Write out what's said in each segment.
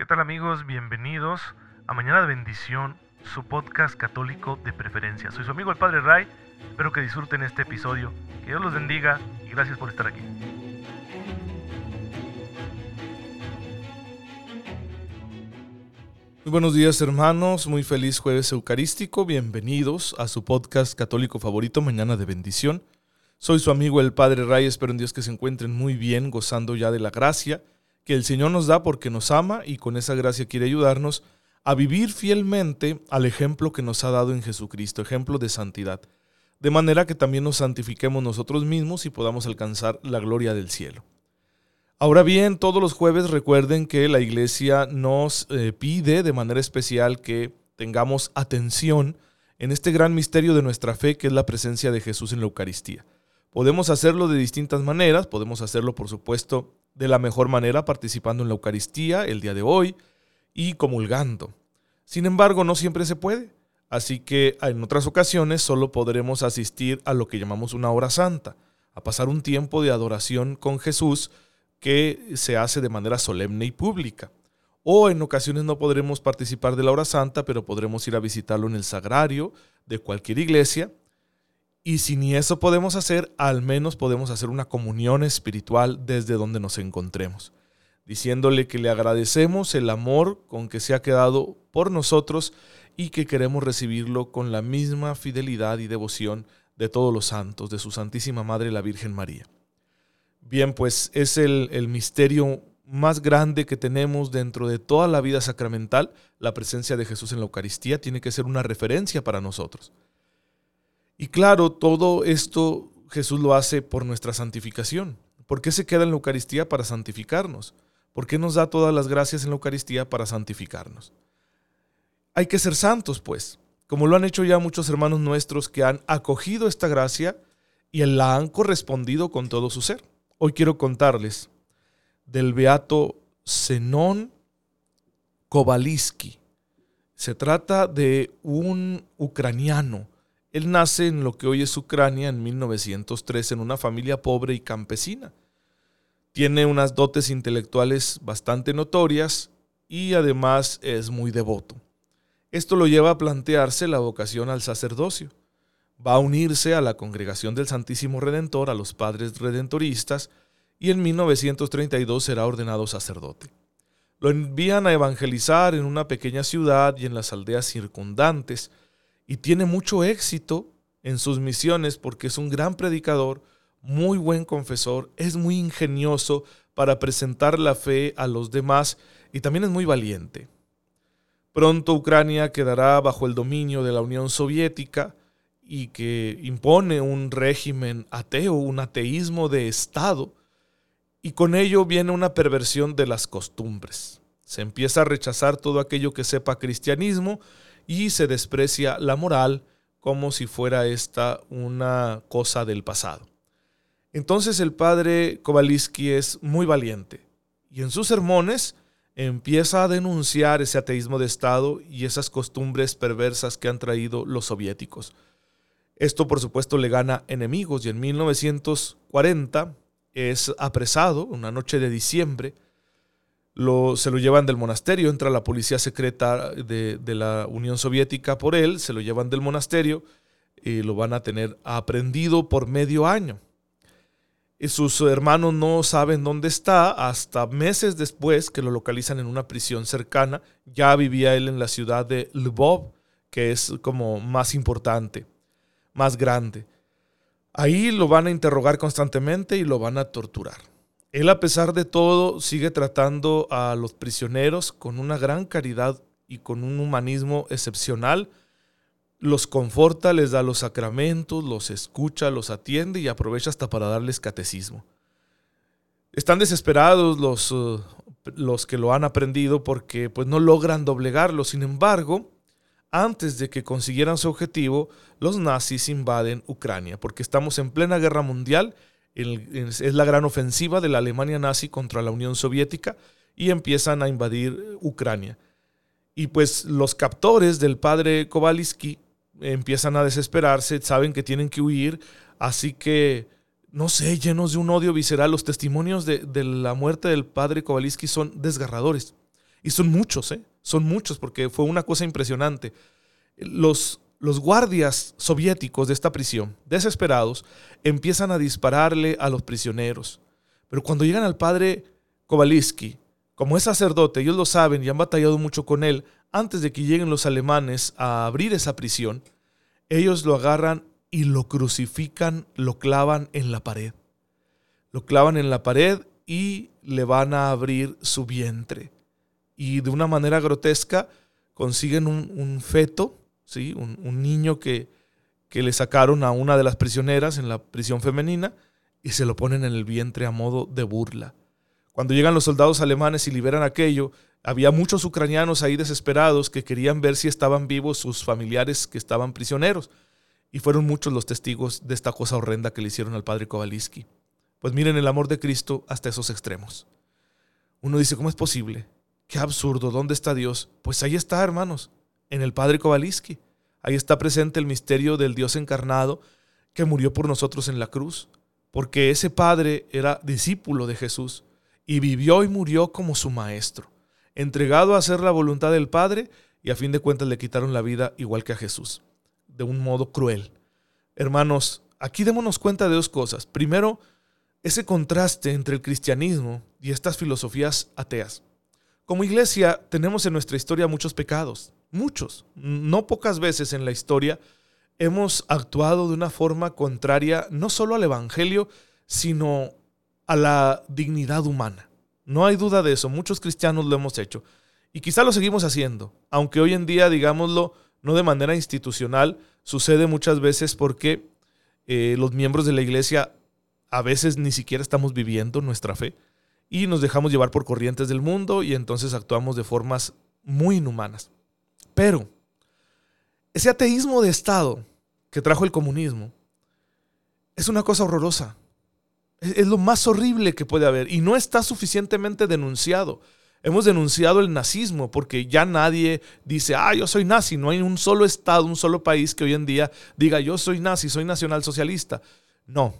¿Qué tal amigos? Bienvenidos a Mañana de Bendición, su podcast católico de preferencia. Soy su amigo el Padre Ray, espero que disfruten este episodio, que Dios los bendiga y gracias por estar aquí. Muy buenos días hermanos, muy feliz jueves eucarístico, bienvenidos a su podcast católico favorito, Mañana de Bendición. Soy su amigo el Padre Ray, espero en Dios que se encuentren muy bien, gozando ya de la gracia que el Señor nos da porque nos ama y con esa gracia quiere ayudarnos a vivir fielmente al ejemplo que nos ha dado en Jesucristo, ejemplo de santidad, de manera que también nos santifiquemos nosotros mismos y podamos alcanzar la gloria del cielo. Ahora bien, todos los jueves recuerden que la iglesia nos eh, pide de manera especial que tengamos atención en este gran misterio de nuestra fe que es la presencia de Jesús en la Eucaristía. Podemos hacerlo de distintas maneras, podemos hacerlo por supuesto de la mejor manera participando en la Eucaristía el día de hoy y comulgando. Sin embargo, no siempre se puede, así que en otras ocasiones solo podremos asistir a lo que llamamos una hora santa, a pasar un tiempo de adoración con Jesús que se hace de manera solemne y pública. O en ocasiones no podremos participar de la hora santa, pero podremos ir a visitarlo en el sagrario de cualquier iglesia y si ni eso podemos hacer, al menos podemos hacer una comunión espiritual desde donde nos encontremos, diciéndole que le agradecemos el amor con que se ha quedado por nosotros y que queremos recibirlo con la misma fidelidad y devoción de todos los santos, de su Santísima Madre la Virgen María. Bien, pues es el, el misterio más grande que tenemos dentro de toda la vida sacramental, la presencia de Jesús en la Eucaristía tiene que ser una referencia para nosotros. Y claro, todo esto Jesús lo hace por nuestra santificación. ¿Por qué se queda en la Eucaristía para santificarnos? ¿Por qué nos da todas las gracias en la Eucaristía para santificarnos? Hay que ser santos, pues, como lo han hecho ya muchos hermanos nuestros que han acogido esta gracia y la han correspondido con todo su ser. Hoy quiero contarles del beato Zenón Kowalski. Se trata de un ucraniano él nace en lo que hoy es Ucrania en 1903 en una familia pobre y campesina. Tiene unas dotes intelectuales bastante notorias y además es muy devoto. Esto lo lleva a plantearse la vocación al sacerdocio. Va a unirse a la congregación del Santísimo Redentor, a los padres redentoristas, y en 1932 será ordenado sacerdote. Lo envían a evangelizar en una pequeña ciudad y en las aldeas circundantes, y tiene mucho éxito en sus misiones porque es un gran predicador, muy buen confesor, es muy ingenioso para presentar la fe a los demás y también es muy valiente. Pronto Ucrania quedará bajo el dominio de la Unión Soviética y que impone un régimen ateo, un ateísmo de Estado, y con ello viene una perversión de las costumbres. Se empieza a rechazar todo aquello que sepa cristianismo y se desprecia la moral como si fuera esta una cosa del pasado. Entonces el padre Kowalski es muy valiente y en sus sermones empieza a denunciar ese ateísmo de Estado y esas costumbres perversas que han traído los soviéticos. Esto por supuesto le gana enemigos y en 1940 es apresado, una noche de diciembre, se lo llevan del monasterio, entra la policía secreta de, la Unión Soviética por él, se lo llevan del monasterio y lo van a tener aprendido por medio año. Y sus hermanos no saben dónde está hasta meses después que lo localizan en una prisión cercana. Ya vivía él en la ciudad de Lvov, que es como más importante, más grande. Ahí lo van a interrogar constantemente y lo van a torturar. Él a pesar de todo sigue tratando a los prisioneros con una gran caridad y con un humanismo excepcional. Los conforta, les da los sacramentos, los escucha, los atiende y aprovecha hasta para darles catecismo. Están desesperados los, uh, los que lo han aprendido porque pues, no logran doblegarlo. Sin embargo, antes de que consiguieran su objetivo, los nazis invaden Ucrania porque estamos en plena guerra mundial es la gran ofensiva de la Alemania nazi contra la Unión Soviética y empiezan a invadir Ucrania. Y pues los captores del padre Kowalski empiezan a desesperarse, saben que tienen que huir, así que, no sé, llenos de un odio visceral, los testimonios de, de la muerte del padre Kowalski son desgarradores. Y son muchos, ¿eh? Son muchos porque fue una cosa impresionante. Los, los guardias soviéticos de esta prisión, desesperados, empiezan a dispararle a los prisioneros. Pero cuando llegan al padre Kowalski, como es sacerdote, ellos lo saben y han batallado mucho con él, antes de que lleguen los alemanes a abrir esa prisión, ellos lo agarran y lo crucifican, lo clavan en la pared. Lo clavan en la pared y le van a abrir su vientre. Y de una manera grotesca consiguen un, feto, ¿sí? un, niño que, que le sacaron a una de las prisioneras en la prisión femenina y se lo ponen en el vientre a modo de burla. Cuando llegan los soldados alemanes y liberan aquello, había muchos ucranianos ahí desesperados que querían ver si estaban vivos sus familiares que estaban prisioneros. Y fueron muchos los testigos de esta cosa horrenda que le hicieron al padre Kowalski. Pues miren el amor de Cristo hasta esos extremos. Uno dice, ¿cómo es posible? Qué absurdo, ¿dónde está Dios? Pues ahí está, hermanos, en el padre Kowalski. Ahí está presente el misterio del Dios encarnado que murió por nosotros en la cruz, porque ese padre era discípulo de Jesús y vivió y murió como su maestro entregado a hacer la voluntad del Padre y a fin de cuentas le quitaron la vida igual que a Jesús, de un modo cruel. Hermanos, aquí démonos cuenta de dos cosas. Primero, ese contraste entre el cristianismo y estas filosofías ateas. Como iglesia tenemos en nuestra historia muchos pecados, muchos. No pocas veces en la historia hemos actuado de una forma contraria no solo al Evangelio, sino a la dignidad humana. No hay duda de eso, muchos cristianos lo hemos hecho. Y quizá lo seguimos haciendo, aunque hoy en día, digámoslo, no de manera institucional, sucede muchas veces porque eh, los miembros de la iglesia a veces ni siquiera estamos viviendo nuestra fe y nos dejamos llevar por corrientes del mundo y entonces actuamos de formas muy inhumanas. Pero ese ateísmo de Estado que trajo el comunismo es una cosa horrorosa. Es, lo más horrible que puede haber y no está suficientemente denunciado. Hemos denunciado el nazismo porque ya nadie dice, ah, yo soy nazi. No hay un solo estado, un solo país que hoy en día diga, yo soy nazi, soy nacionalsocialista. No.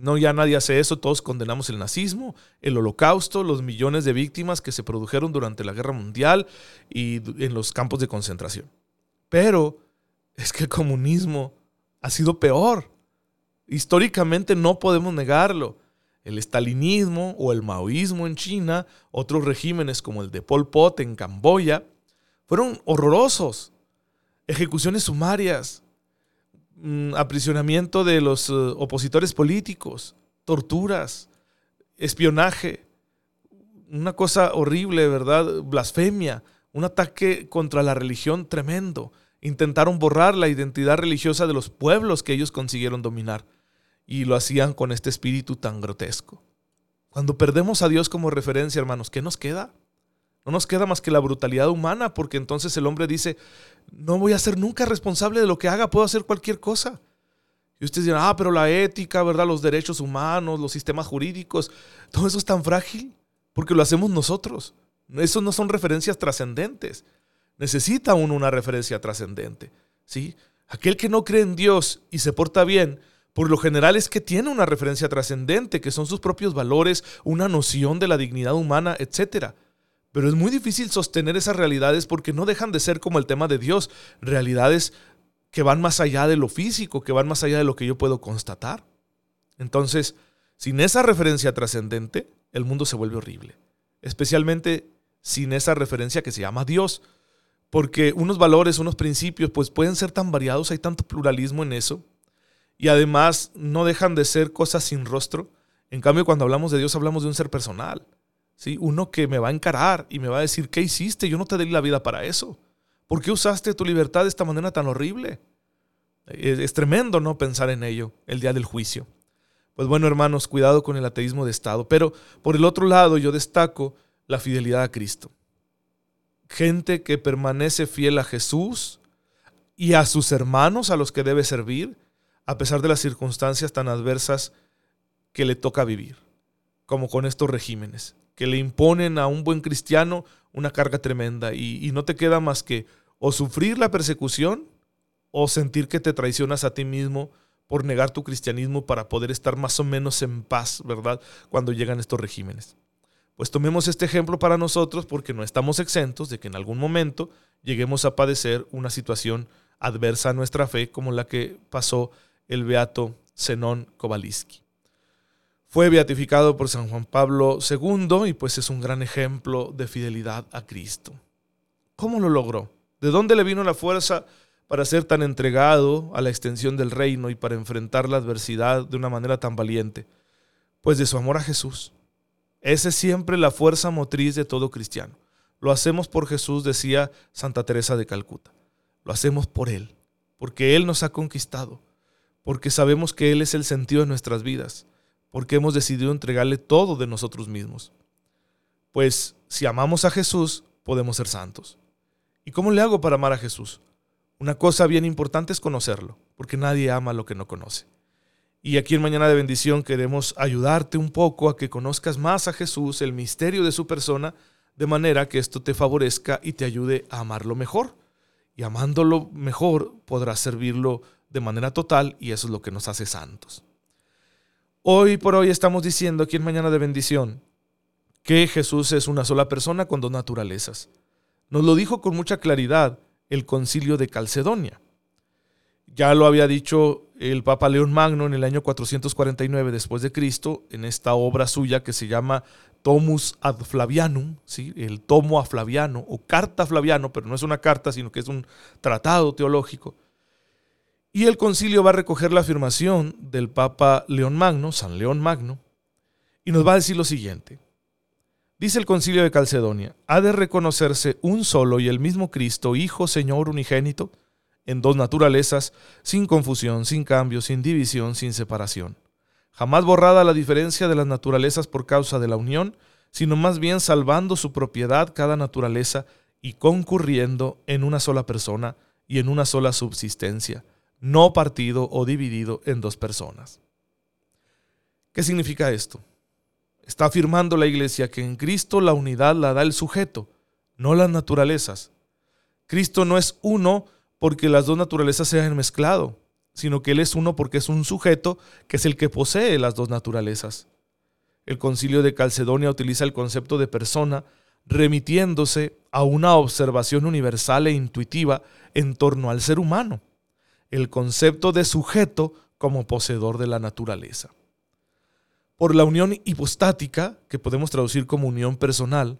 No, ya nadie hace eso. Todos condenamos el nazismo, el holocausto, los millones de víctimas que se produjeron durante la guerra mundial y en los campos de concentración. Pero es que el comunismo ha sido peor. Históricamente no podemos negarlo. El estalinismo o el maoísmo en China, otros regímenes como el de Pol Pot en Camboya, fueron horrorosos. Ejecuciones sumarias, mm, aprisionamiento de los eh, opositores políticos, torturas, espionaje, una cosa horrible, ¿verdad? Blasfemia, un ataque contra la religión tremendo. Intentaron borrar la identidad religiosa de los pueblos que ellos consiguieron dominar y lo hacían con este espíritu tan grotesco. Cuando perdemos a Dios como referencia, hermanos, ¿qué nos queda? No nos queda más que la brutalidad humana, porque entonces el hombre dice, no voy a ser nunca responsable de lo que haga, puedo hacer cualquier cosa. Y ustedes dirán, ah, pero la ética, ¿verdad? Los derechos humanos, los sistemas jurídicos, todo eso es tan frágil, porque lo hacemos nosotros. Eso no son referencias trascendentes. Necesita uno una referencia trascendente, ¿sí? Aquel que no cree en Dios y se porta bien, por lo general es que tiene una referencia trascendente, que son sus propios valores, una noción de la dignidad humana, etc. Pero es muy difícil sostener esas realidades porque no dejan de ser como el tema de Dios, realidades que van más allá de lo físico, que van más allá de lo que yo puedo constatar. Entonces, sin esa referencia trascendente, el mundo se vuelve horrible. Especialmente sin esa referencia que se llama Dios. Porque unos valores, unos principios, pues pueden ser tan variados, hay tanto pluralismo en eso, y además no dejan de ser cosas sin rostro. En cambio, cuando hablamos de Dios, hablamos de un ser personal. ¿Sí? Uno que me va a encarar y me va a decir, ¿qué hiciste? Yo no te di la vida para eso. ¿Por qué usaste tu libertad de esta manera tan horrible? Es, tremendo no pensar en ello el día del juicio. Pues bueno, hermanos, cuidado con el ateísmo de Estado. Pero por el otro lado, yo destaco la fidelidad a Cristo. Gente que permanece fiel a Jesús y a sus hermanos a los que debe servir a pesar de las circunstancias tan adversas que le toca vivir, como con estos regímenes, que le imponen a un buen cristiano una carga tremenda y, no te queda más que o sufrir la persecución o sentir que te traicionas a ti mismo por negar tu cristianismo para poder estar más o menos en paz, ¿verdad? Cuando llegan estos regímenes. Pues tomemos este ejemplo para nosotros porque no estamos exentos de que en algún momento lleguemos a padecer una situación adversa a nuestra fe como la que pasó el beato Zenón Kowalski. Fue beatificado por San Juan Pablo II y pues es un gran ejemplo de fidelidad a Cristo. ¿Cómo lo logró? ¿De dónde le vino la fuerza para ser tan entregado a la extensión del reino y para enfrentar la adversidad de una manera tan valiente? Pues de su amor a Jesús. Esa es siempre la fuerza motriz de todo cristiano. Lo hacemos por Jesús, decía Santa Teresa de Calcuta. Lo hacemos por Él, porque Él nos ha conquistado, porque sabemos que Él es el sentido de nuestras vidas, porque hemos decidido entregarle todo de nosotros mismos. Pues si amamos a Jesús, podemos ser santos. ¿Y cómo le hago para amar a Jesús? Una cosa bien importante es conocerlo, porque nadie ama lo que no conoce. Y aquí en Mañana de Bendición queremos ayudarte un poco a que conozcas más a Jesús, el misterio de su persona, de manera que esto te favorezca y te ayude a amarlo mejor. Y amándolo mejor podrás servirlo de manera total y eso es lo que nos hace santos. Hoy por hoy estamos diciendo aquí en Mañana de Bendición que Jesús es una sola persona con dos naturalezas. Nos lo dijo con mucha claridad el concilio de Calcedonia. Ya lo había dicho el Papa León Magno en el año 449 después de Cristo en esta obra suya que se llama Tomus ad Flavianum, ¿sí? el tomo a Flaviano o carta a Flaviano, pero no es una carta, sino que es un tratado teológico. Y el concilio va a recoger la afirmación del Papa León Magno, San León Magno, y nos va a decir lo siguiente. Dice el concilio de Calcedonia, ha de reconocerse un solo y el mismo Cristo, Hijo, Señor unigénito, en dos naturalezas, sin confusión, sin cambio, sin división, sin separación. Jamás borrada la diferencia de las naturalezas por causa de la unión, sino más bien salvando su propiedad cada naturaleza y concurriendo en una sola persona y en una sola subsistencia, no partido o dividido en dos personas. ¿Qué significa esto? Está afirmando la Iglesia que en Cristo la unidad la da el sujeto, no las naturalezas. Cristo no es uno porque las dos naturalezas se han mezclado, sino que Él es uno porque es un sujeto que es el que posee las dos naturalezas. El concilio de Calcedonia utiliza el concepto de persona remitiéndose a una observación universal e intuitiva en torno al ser humano, el concepto de sujeto como poseedor de la naturaleza. Por la unión hipostática, que podemos traducir como unión personal,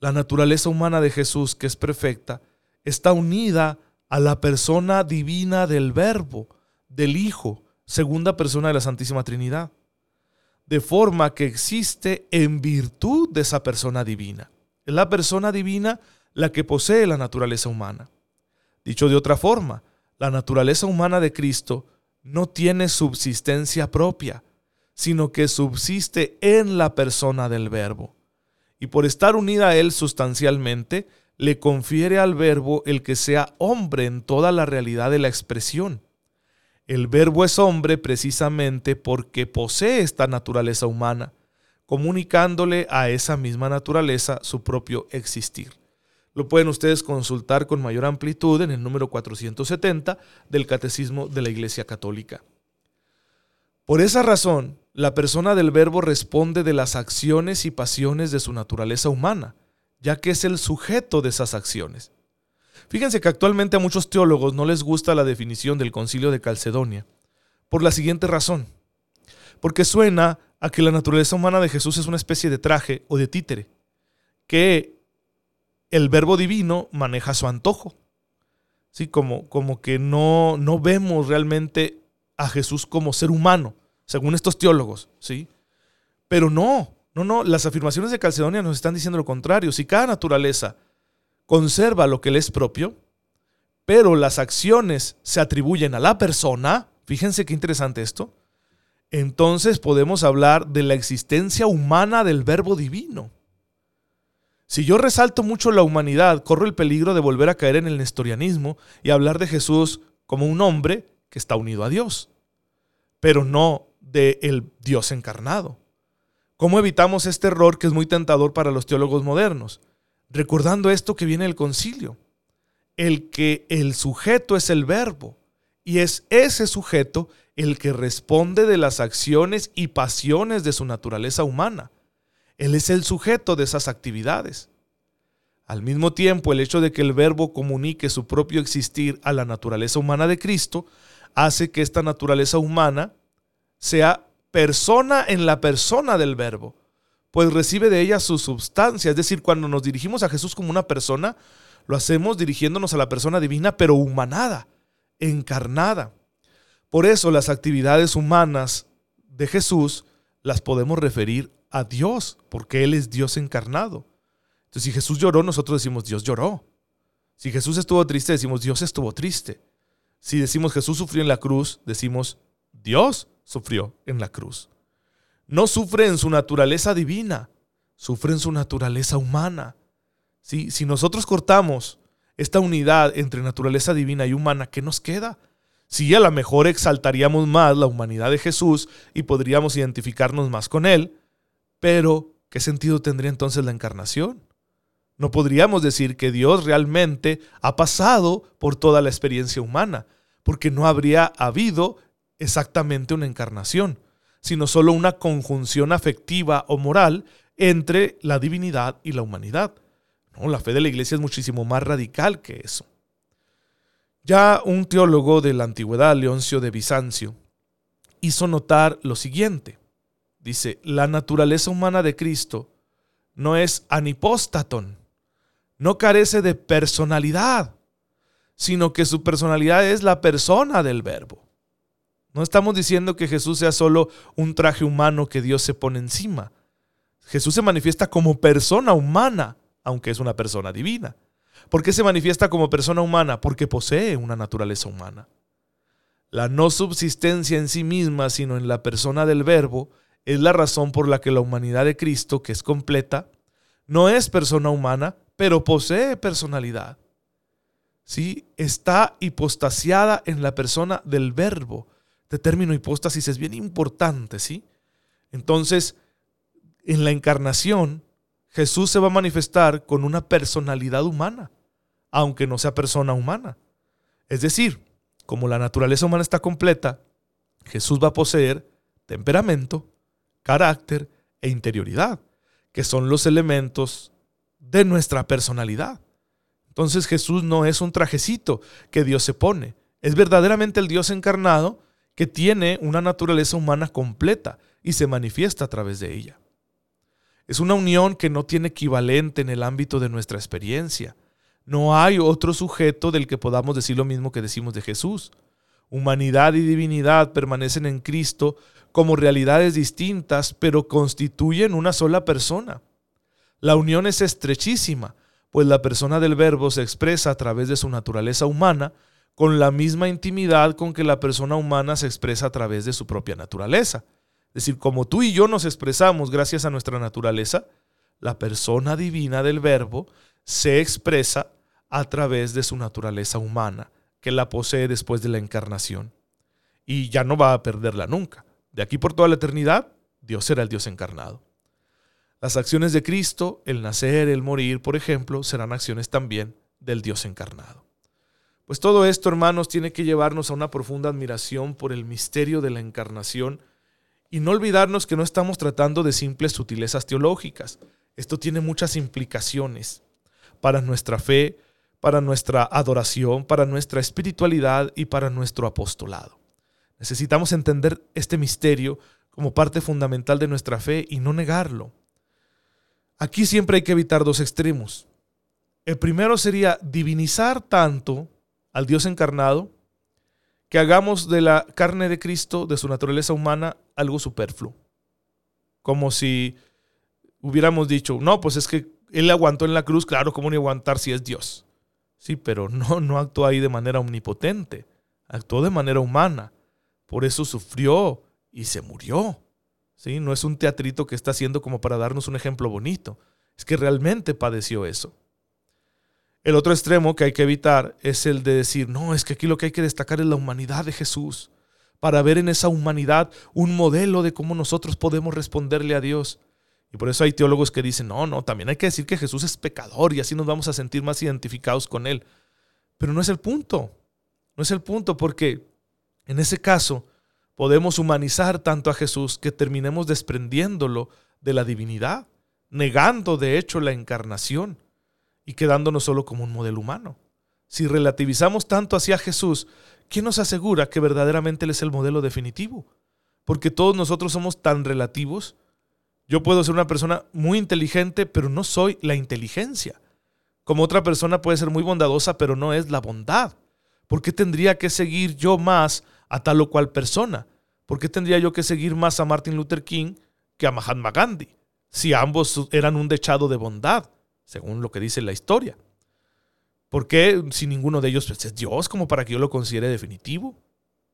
la naturaleza humana de Jesús, que es perfecta, está unida a la persona divina del Verbo, del Hijo, segunda persona de la Santísima Trinidad, de forma que existe en virtud de esa persona divina. Es la persona divina la que posee la naturaleza humana. Dicho de otra forma, la naturaleza humana de Cristo no tiene subsistencia propia, sino que subsiste en la persona del Verbo. Y por estar unida a Él sustancialmente, le confiere al verbo el que sea hombre en toda la realidad de la expresión. El verbo es hombre precisamente porque posee esta naturaleza humana, comunicándole a esa misma naturaleza su propio existir. Lo pueden ustedes consultar con mayor amplitud en el número 470 del Catecismo de la Iglesia Católica. Por esa razón, la persona del verbo responde de las acciones y pasiones de su naturaleza humana, ya que es el sujeto de esas acciones. Fíjense que actualmente a muchos teólogos no les gusta la definición del concilio de Calcedonia, por la siguiente razón. Porque suena a que la naturaleza humana de Jesús es una especie de traje o de títere, que el verbo divino maneja su antojo. Sí, como, como que no, no vemos realmente a Jesús como ser humano, según estos teólogos, ¿sí? Pero no, no, no, las afirmaciones de Calcedonia nos están diciendo lo contrario. Si cada naturaleza conserva lo que le es propio, pero las acciones se atribuyen a la persona, fíjense qué interesante esto, entonces podemos hablar de la existencia humana del verbo divino. Si yo resalto mucho la humanidad, corro el peligro de volver a caer en el nestorianismo y hablar de Jesús como un hombre que está unido a Dios, pero no de el Dios encarnado. ¿Cómo evitamos este error que es muy tentador para los teólogos modernos? Recordando esto que viene del concilio, el que el sujeto es el verbo y es ese sujeto el que responde de las acciones y pasiones de su naturaleza humana. Él es el sujeto de esas actividades. Al mismo tiempo, el hecho de que el verbo comunique su propio existir a la naturaleza humana de Cristo hace que esta naturaleza humana sea persona en la persona del verbo, pues recibe de ella su substancia. Es decir, cuando nos dirigimos a Jesús como una persona, lo hacemos dirigiéndonos a la persona divina, pero humanada, encarnada. Por eso las actividades humanas de Jesús las podemos referir a Dios, porque Él es Dios encarnado. Entonces, si Jesús lloró, nosotros decimos Dios lloró. Si Jesús estuvo triste, decimos Dios estuvo triste. Si decimos Jesús sufrió en la cruz, decimos Dios sufrió en la cruz. No sufre en su naturaleza divina, sufre en su naturaleza humana. Si nosotros cortamos esta unidad entre naturaleza divina y humana, ¿qué nos queda? Si a lo mejor exaltaríamos más la humanidad de Jesús y podríamos identificarnos más con Él, pero ¿qué sentido tendría entonces la encarnación? No podríamos decir que Dios realmente ha pasado por toda la experiencia humana, porque no habría habido exactamente una encarnación, sino solo una conjunción afectiva o moral entre la divinidad y la humanidad. La fe de la iglesia es muchísimo más radical que eso. Ya un teólogo de la antigüedad, Leoncio de Bizancio, hizo notar lo siguiente. Dice, la naturaleza humana de Cristo no es anipóstaton, no carece de personalidad, sino que su personalidad es la persona del verbo. No estamos diciendo que Jesús sea solo un traje humano que Dios se pone encima. Jesús se manifiesta como persona humana, aunque es una persona divina. ¿Por qué se manifiesta como persona humana? Porque posee una naturaleza humana. La no subsistencia en sí misma, sino en la persona del Verbo, es la razón por la que la humanidad de Cristo, que es completa, no es persona humana, pero posee personalidad. ¿Sí? Está hipostasiada en la persona del verbo. Este término hipóstasis es bien importante, ¿sí? Entonces, en la encarnación, Jesús se va a manifestar con una personalidad humana, aunque no sea persona humana. Es decir, como la naturaleza humana está completa, Jesús va a poseer temperamento, carácter e interioridad, que son los elementos de nuestra personalidad. Entonces Jesús no es un trajecito que Dios se pone, es verdaderamente el Dios encarnado que tiene una naturaleza humana completa y se manifiesta a través de ella. Es una unión que no tiene equivalente en el ámbito de nuestra experiencia. No hay otro sujeto del que podamos decir lo mismo que decimos de Jesús. Humanidad y divinidad permanecen en Cristo como realidades distintas, pero constituyen una sola persona. La unión es estrechísima, pues la persona del verbo se expresa a través de su naturaleza humana con la misma intimidad con que la persona humana se expresa a través de su propia naturaleza. Es decir, como tú y yo nos expresamos gracias a nuestra naturaleza, la persona divina del verbo se expresa a través de su naturaleza humana, que la posee después de la encarnación. Y ya no va a perderla nunca. De aquí por toda la eternidad, Dios será el Dios encarnado. Las acciones de Cristo, el nacer, el morir, por ejemplo, serán acciones también del Dios encarnado. Pues todo esto, hermanos, tiene que llevarnos a una profunda admiración por el misterio de la encarnación y no olvidarnos que no estamos tratando de simples sutilezas teológicas. Esto tiene muchas implicaciones para nuestra fe, para nuestra adoración, para nuestra espiritualidad y para nuestro apostolado. Necesitamos entender este misterio como parte fundamental de nuestra fe y no negarlo. Aquí siempre hay que evitar dos extremos. El primero sería divinizar tanto al Dios encarnado que hagamos de la carne de Cristo, de su naturaleza humana, algo superfluo. Como si hubiéramos dicho, no, pues es que Él aguantó en la cruz, claro, ¿cómo ni aguantar si es Dios? Sí, pero no, no actuó ahí de manera omnipotente, actuó de manera humana. Por eso sufrió y se murió. No es un teatrito que está haciendo como para darnos un ejemplo bonito. Es que realmente padeció eso. El otro extremo que hay que evitar es el de decir, no, es que aquí lo que hay que destacar es la humanidad de Jesús, para ver en esa humanidad un modelo de cómo nosotros podemos responderle a Dios. Y por eso hay teólogos que dicen, no, no, también hay que decir que Jesús es pecador y así nos vamos a sentir más identificados con Él. Pero no es el punto, no es el punto porque en ese caso podemos humanizar tanto a Jesús que terminemos desprendiéndolo de la divinidad. negando de hecho la encarnación y quedándonos solo como un modelo humano. Si relativizamos tanto hacia Jesús, ¿quién nos asegura que verdaderamente Él es el modelo definitivo? Porque todos nosotros somos tan relativos. Yo puedo ser una persona muy inteligente, pero no soy la inteligencia. Como otra persona puede ser muy bondadosa, pero no es la bondad. ¿Por qué tendría que seguir yo más a tal o cual persona? ¿Por qué tendría yo que seguir más a Martin Luther King que a Mahatma Gandhi? Si ambos eran un dechado de bondad, según lo que dice la historia. ¿Por qué si ninguno de ellos pues, es Dios como para que yo lo considere definitivo?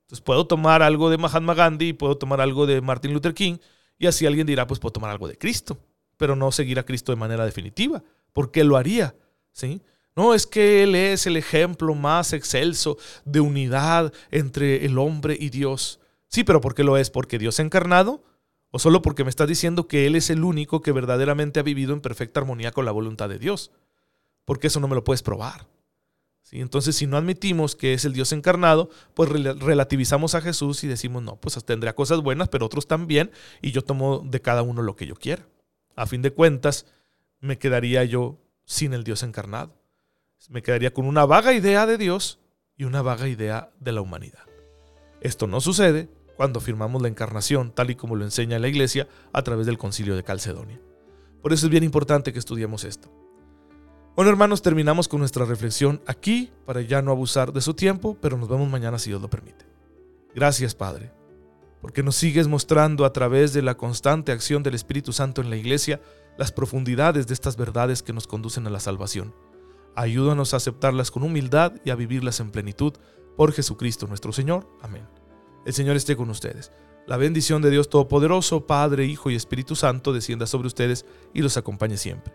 Entonces puedo tomar algo de Mahatma Gandhi, puedo tomar algo de Martin Luther King y así alguien dirá, pues puedo tomar algo de Cristo, pero no seguir a Cristo de manera definitiva. ¿Por qué lo haría? ¿Sí? No, es que Él es el ejemplo más excelso de unidad entre el hombre y Dios. Sí, pero ¿por qué lo es? ¿Porque Dios ha encarnado? ¿O solo porque me estás diciendo que Él es el único que verdaderamente ha vivido en perfecta armonía con la voluntad de Dios? porque eso no me lo puedes probar. ¿Sí? Entonces, si no admitimos que es el Dios encarnado, pues relativizamos a Jesús y decimos, no, pues tendrá cosas buenas, pero otros también, y yo tomo de cada uno lo que yo quiera. A fin de cuentas, me quedaría yo sin el Dios encarnado. Me quedaría con una vaga idea de Dios y una vaga idea de la humanidad. Esto no sucede cuando firmamos la encarnación, tal y como lo enseña la Iglesia a través del concilio de Calcedonia. Por eso es bien importante que estudiemos esto. Bueno, hermanos, terminamos con nuestra reflexión aquí para ya no abusar de su tiempo, pero nos vemos mañana si Dios lo permite. Gracias, Padre, porque nos sigues mostrando a través de la constante acción del Espíritu Santo en la iglesia las profundidades de estas verdades que nos conducen a la salvación. Ayúdanos a aceptarlas con humildad y a vivirlas en plenitud por Jesucristo nuestro Señor. Amén. El Señor esté con ustedes. La bendición de Dios Todopoderoso, Padre, Hijo y Espíritu Santo descienda sobre ustedes y los acompañe siempre.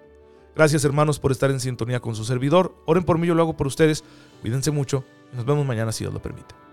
Gracias hermanos por estar en sintonía con su servidor. Oren por mí, yo lo hago por ustedes. Cuídense mucho y nos vemos mañana si Dios lo permite.